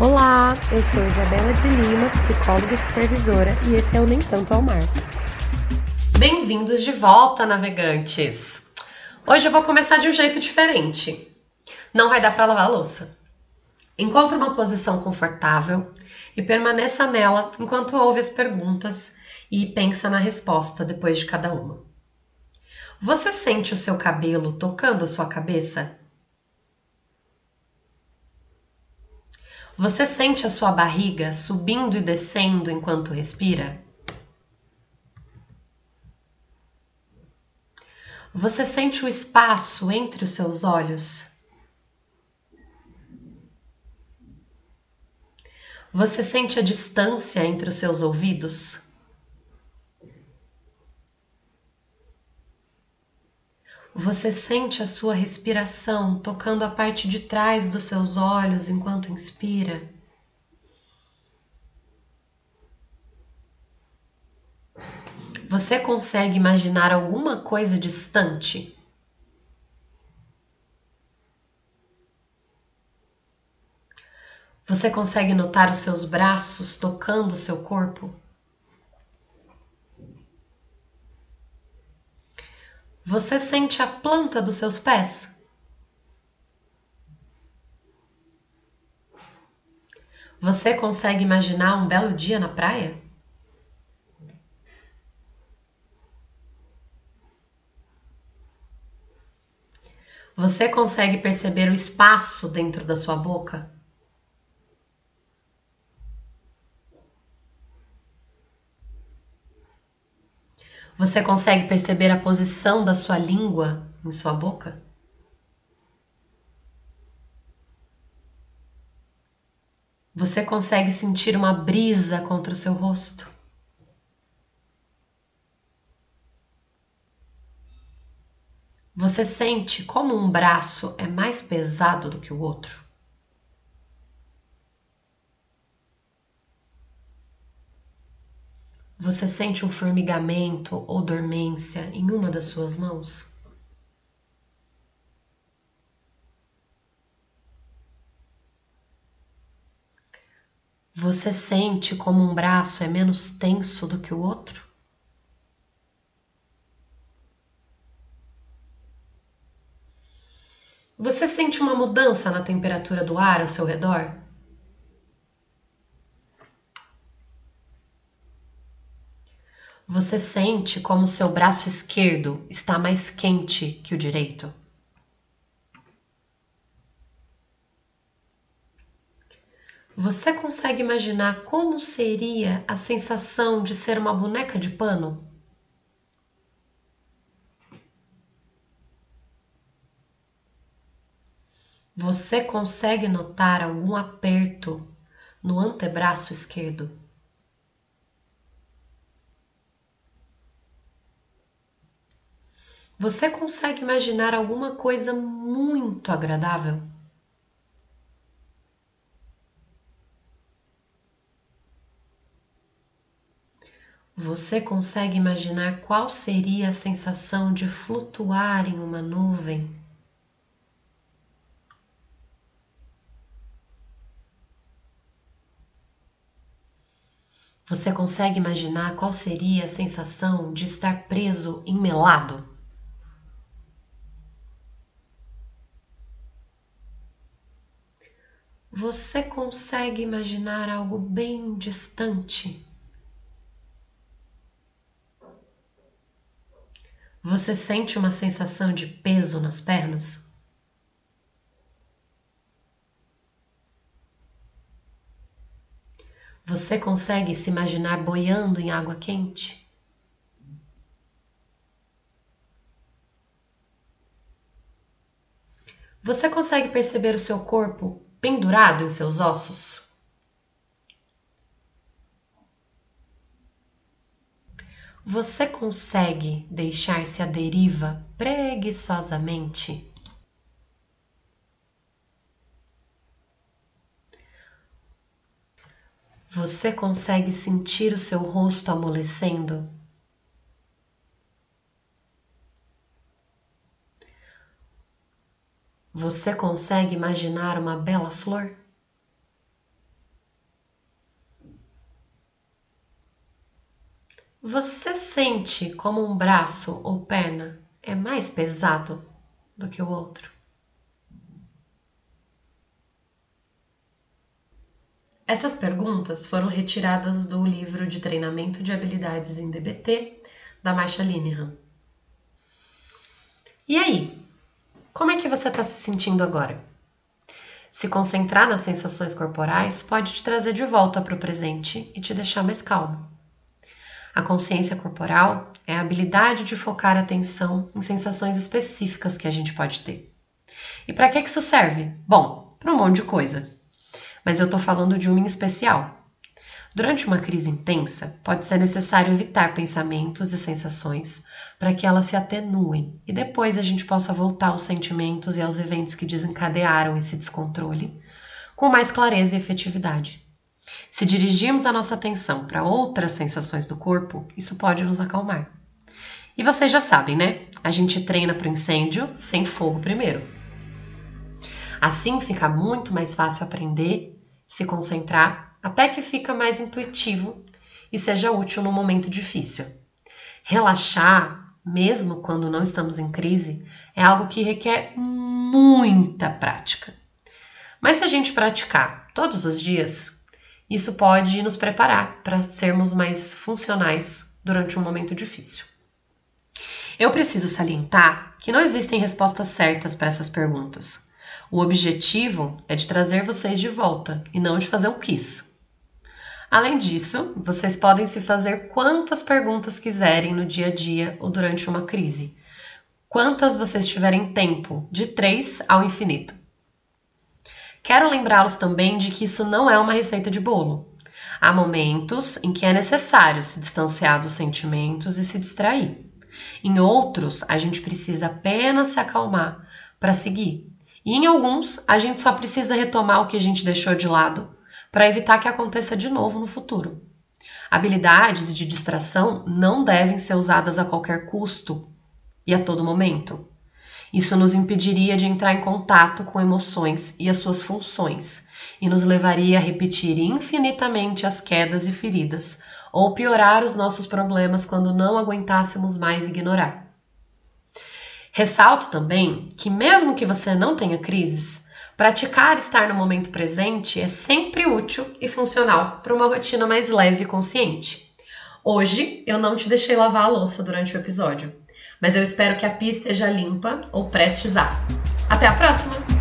Olá, eu sou Isabela de Lima, psicóloga e supervisora, e esse é o Nem Tanto ao Mar. Bem-vindos de volta, navegantes! Hoje eu vou começar de um jeito diferente. Não vai dar para lavar a louça. Encontre uma posição confortável e permaneça nela enquanto ouve as perguntas e pensa na resposta depois de cada uma. Você sente o seu cabelo tocando a sua cabeça Você sente a sua barriga subindo e descendo enquanto respira? Você sente o espaço entre os seus olhos? Você sente a distância entre os seus ouvidos? Você sente a sua respiração tocando a parte de trás dos seus olhos enquanto inspira. Você consegue imaginar alguma coisa distante? Você consegue notar os seus braços tocando o seu corpo? Você sente a planta dos seus pés? Você consegue imaginar um belo dia na praia? Você consegue perceber o espaço dentro da sua boca? Você consegue perceber a posição da sua língua em sua boca? Você consegue sentir uma brisa contra o seu rosto? Você sente como um braço é mais pesado do que o outro? Você sente um formigamento ou dormência em uma das suas mãos? Você sente como um braço é menos tenso do que o outro? Você sente uma mudança na temperatura do ar ao seu redor? Você sente como seu braço esquerdo está mais quente que o direito? Você consegue imaginar como seria a sensação de ser uma boneca de pano? Você consegue notar algum aperto no antebraço esquerdo? Você consegue imaginar alguma coisa muito agradável? Você consegue imaginar qual seria a sensação de flutuar em uma nuvem? Você consegue imaginar qual seria a sensação de estar preso em melado? Você consegue imaginar algo bem distante? Você sente uma sensação de peso nas pernas? Você consegue se imaginar boiando em água quente? Você consegue perceber o seu corpo pendurado em seus ossos? Você consegue deixar-se à deriva preguiçosamente? Você consegue sentir o seu rosto amolecendo? Você consegue imaginar uma bela flor? Você sente como um braço ou perna é mais pesado do que o outro? Essas perguntas foram retiradas do livro de treinamento de habilidades em DBT da Marcia Linehan. E aí, como é que você está se sentindo agora? Se concentrar nas sensações corporais pode te trazer de volta para o presente e te deixar mais calmo. A consciência corporal é a habilidade de focar a atenção em sensações específicas que a gente pode ter. E para que isso serve? Bom, para um monte de coisa. Mas eu estou falando de uma em especial. Durante uma crise intensa, pode ser necessário evitar pensamentos e sensações para que elas se atenuem e depois a gente possa voltar aos sentimentos e aos eventos que desencadearam esse descontrole com mais clareza e efetividade. Se dirigirmos a nossa atenção para outras sensações do corpo, isso pode nos acalmar. E vocês já sabem, né? A gente treina para o incêndio sem fogo primeiro. Assim fica muito mais fácil aprender, se concentrar, até que fica mais intuitivo e seja útil no momento difícil. Relaxar, mesmo quando não estamos em crise, é algo que requer muita prática. Mas se a gente praticar todos os dias, isso pode nos preparar para sermos mais funcionais durante um momento difícil. Eu preciso salientar que não existem respostas certas para essas perguntas. O objetivo é de trazer vocês de volta e não de fazer um quiz. Além disso, vocês podem se fazer quantas perguntas quiserem no dia a dia ou durante uma crise. Quantas vocês tiverem tempo, de três ao infinito. Quero lembrá-los também de que isso não é uma receita de bolo. Há momentos em que é necessário se distanciar dos sentimentos e se distrair. Em outros, a gente precisa apenas se acalmar para seguir. E em alguns, a gente só precisa retomar o que a gente deixou de lado para evitar que aconteça de novo no futuro. Habilidades de distração não devem ser usadas a qualquer custo e a todo momento. Isso nos impediria de entrar em contato com emoções e as suas funções, e nos levaria a repetir infinitamente as quedas e feridas, ou piorar os nossos problemas quando não aguentássemos mais ignorar. Ressalto também que, mesmo que você não tenha crises, praticar estar no momento presente é sempre útil e funcional para uma rotina mais leve e consciente. Hoje eu não te deixei lavar a louça durante o episódio, mas eu espero que a pia esteja limpa ou prestes a. Até a próxima!